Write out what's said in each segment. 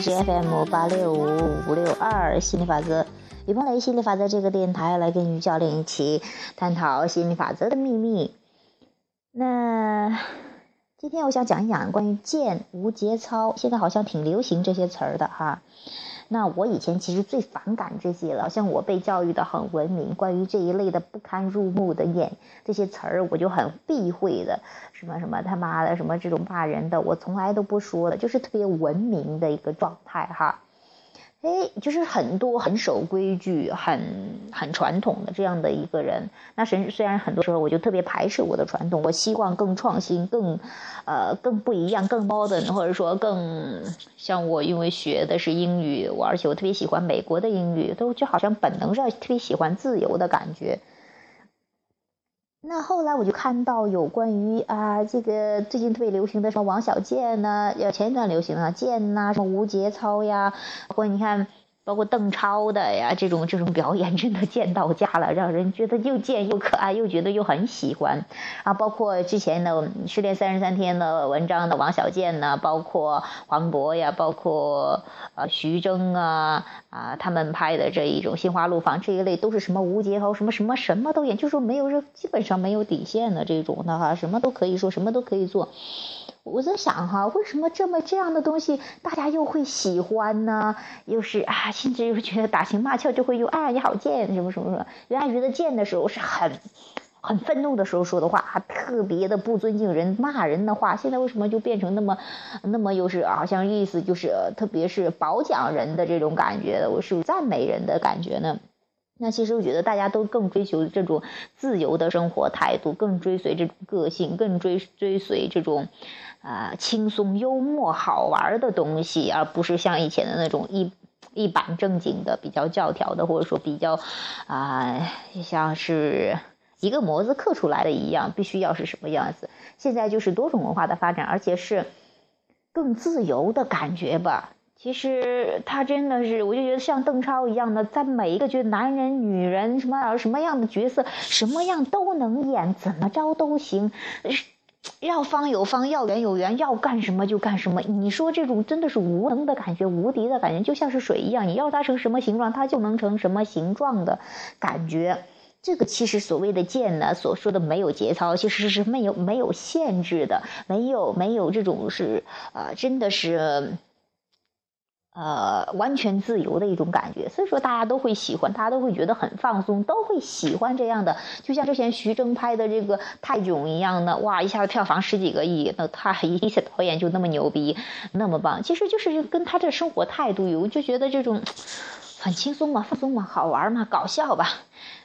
是 FM 八六五五六二心理法则，于鹏雷心理法则这个电台来跟于教练一起探讨心理法则的秘密。那今天我想讲一讲关于健无节操，现在好像挺流行这些词儿的哈。那我以前其实最反感这些了，像我被教育的很文明，关于这一类的不堪入目的眼这些词儿，我就很避讳的，什么什么他妈的，什么这种骂人的，我从来都不说的，就是特别文明的一个状态哈。哎，就是很多很守规矩、很很传统的这样的一个人。那虽虽然很多时候我就特别排斥我的传统，我希望更创新、更呃更不一样、更 modern，或者说更像我因为学的是英语，我而且我特别喜欢美国的英语，都就好像本能上特别喜欢自由的感觉。那后来我就看到有关于啊，这个最近特别流行的什么王小贱呐，要前一段流行啊，贱呐，什么无节操呀，或者你看。包括邓超的呀，这种这种表演真的贱到家了，让人觉得又贱又可爱，又觉得又很喜欢啊。包括之前的《失恋三十三天》的文章的王小贱呢，包括黄渤呀，包括呃徐峥啊啊，他们拍的这一种《心花怒放》这一类，都是什么无节操，什么什么什么都演，就说没有这基本上没有底线的这种的哈，什么都可以说，什么都可以做。我在想哈，为什么这么这样的东西大家又会喜欢呢？又是啊，甚至又觉得打情骂俏就会用哎你好贱什么什么什么。原来觉得贱的时候是很很愤怒的时候说的话，特别的不尊敬人、骂人的话。现在为什么就变成那么那么又是好像意思就是特别是褒奖人的这种感觉的，我是赞美人的感觉呢？那其实我觉得大家都更追求这种自由的生活态度，更追随这种个性，更追追随这种。啊，轻松、幽默、好玩的东西，而不是像以前的那种一一板正经的、比较教条的，或者说比较啊，像是一个模子刻出来的一样，必须要是什么样子。现在就是多种文化的发展，而且是更自由的感觉吧。其实他真的是，我就觉得像邓超一样的，在每一个角男人、女人什么什么样的角色，什么样都能演，怎么着都行。要方有方，要圆有圆，要干什么就干什么。你说这种真的是无能的感觉，无敌的感觉，就像是水一样，你要它成什么形状，它就能成什么形状的感觉。这个其实所谓的贱呢，所说的没有节操，其实是没有没有限制的，没有没有这种是呃，真的是。呃，完全自由的一种感觉，所以说大家都会喜欢，大家都会觉得很放松，都会喜欢这样的。就像之前徐峥拍的这个《泰囧》一样的，哇，一下子票房十几个亿，那他一些导演就那么牛逼，那么棒。其实就是跟他这生活态度有，就觉得这种很轻松嘛，放松嘛，好玩嘛，搞笑吧。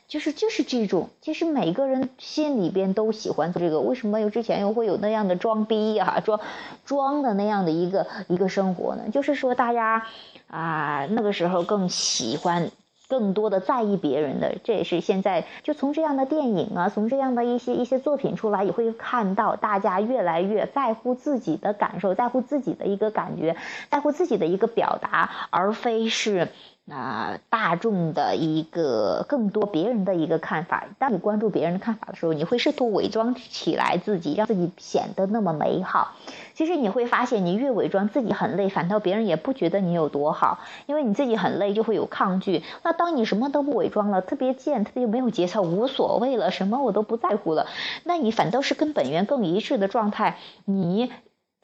就是就是这种，其实每个人心里边都喜欢这个。为什么又之前又会有那样的装逼呀、装装的那样的一个一个生活呢？就是说大家啊那个时候更喜欢更多的在意别人的，这也是现在就从这样的电影啊，从这样的一些一些作品出来，也会看到大家越来越在乎自己的感受，在乎自己的一个感觉，在乎自己的一个表达，而非是。那大众的一个更多别人的一个看法，当你关注别人的看法的时候，你会试图伪装起来自己，让自己显得那么美好。其实你会发现，你越伪装自己很累，反倒别人也不觉得你有多好，因为你自己很累就会有抗拒。那当你什么都不伪装了，特别贱，特别没有节操，无所谓了，什么我都不在乎了，那你反倒是跟本源更一致的状态，你。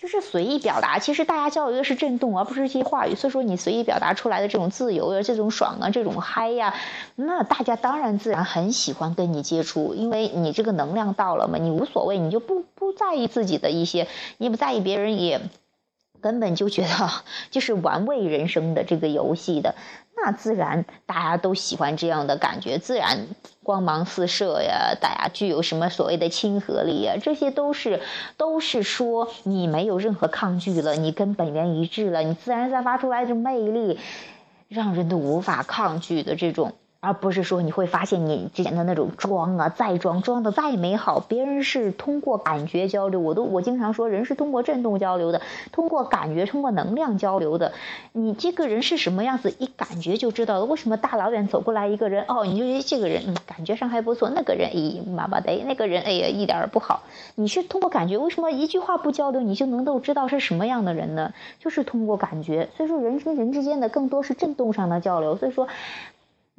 就是随意表达，其实大家交流的是震动，而不是一些话语。所以说，你随意表达出来的这种自由啊，这种爽啊，这种嗨呀，那大家当然自然很喜欢跟你接触，因为你这个能量到了嘛，你无所谓，你就不不在意自己的一些，你也不在意别人也。根本就觉得就是玩味人生的这个游戏的，那自然大家都喜欢这样的感觉，自然光芒四射呀，大家具有什么所谓的亲和力呀，这些都是都是说你没有任何抗拒了，你跟本源一致了，你自然散发出来的魅力，让人都无法抗拒的这种而不是说你会发现你之前的那种装啊，再装装的再美好，别人是通过感觉交流。我都我经常说，人是通过震动交流的，通过感觉，通过能量交流的。你这个人是什么样子，一感觉就知道了。为什么大老远走过来一个人，哦，你就觉得这个人，感觉上还不错，那个人哎，妈妈的，那个人哎呀，一点儿不好。你是通过感觉，为什么一句话不交流，你就能够知道是什么样的人呢？就是通过感觉。所以说，人跟人之间的更多是震动上的交流。所以说。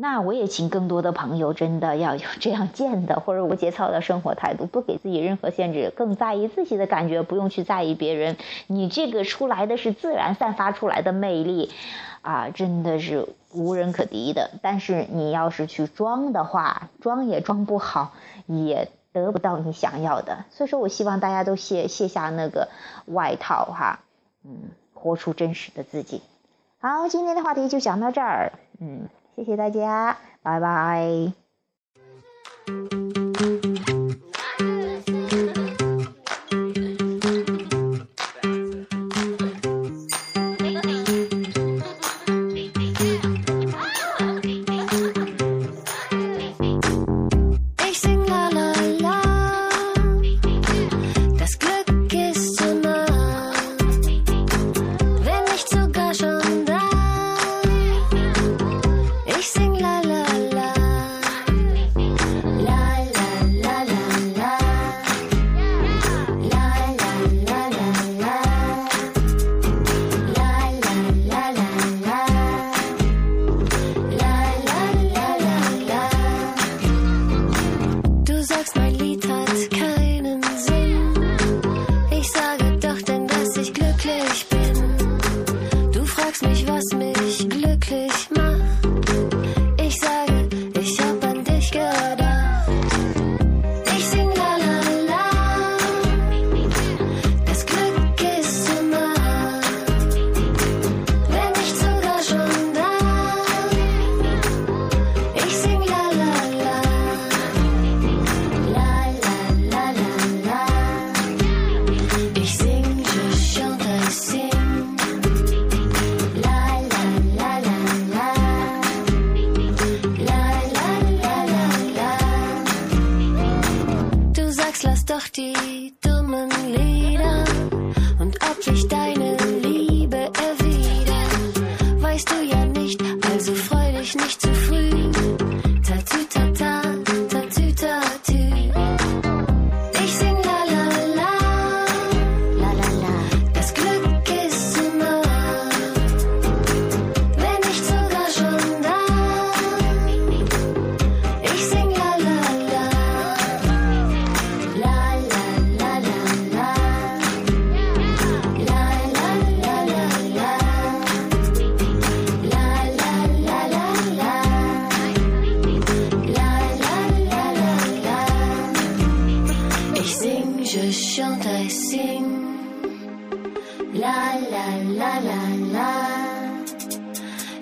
那我也请更多的朋友真的要有这样贱的或者无节操的生活态度，不给自己任何限制，更在意自己的感觉，不用去在意别人。你这个出来的是自然散发出来的魅力，啊，真的是无人可敌的。但是你要是去装的话，装也装不好，也得不到你想要的。所以说我希望大家都卸卸下那个外套哈，嗯，活出真实的自己。好，今天的话题就讲到这儿，嗯。谢谢大家，拜拜。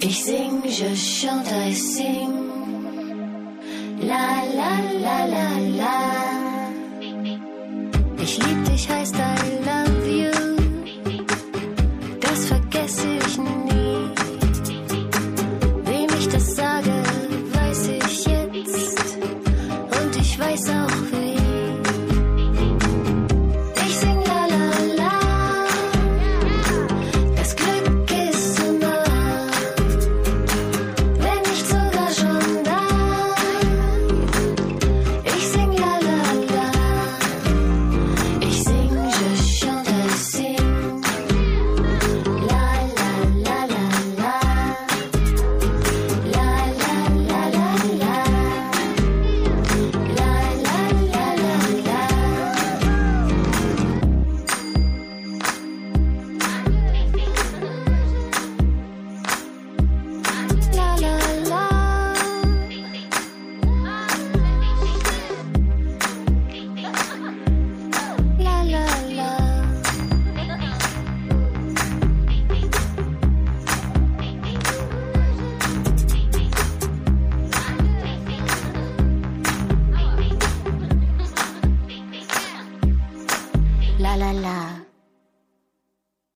Ich sing, je chante, ich sing. La la la la la.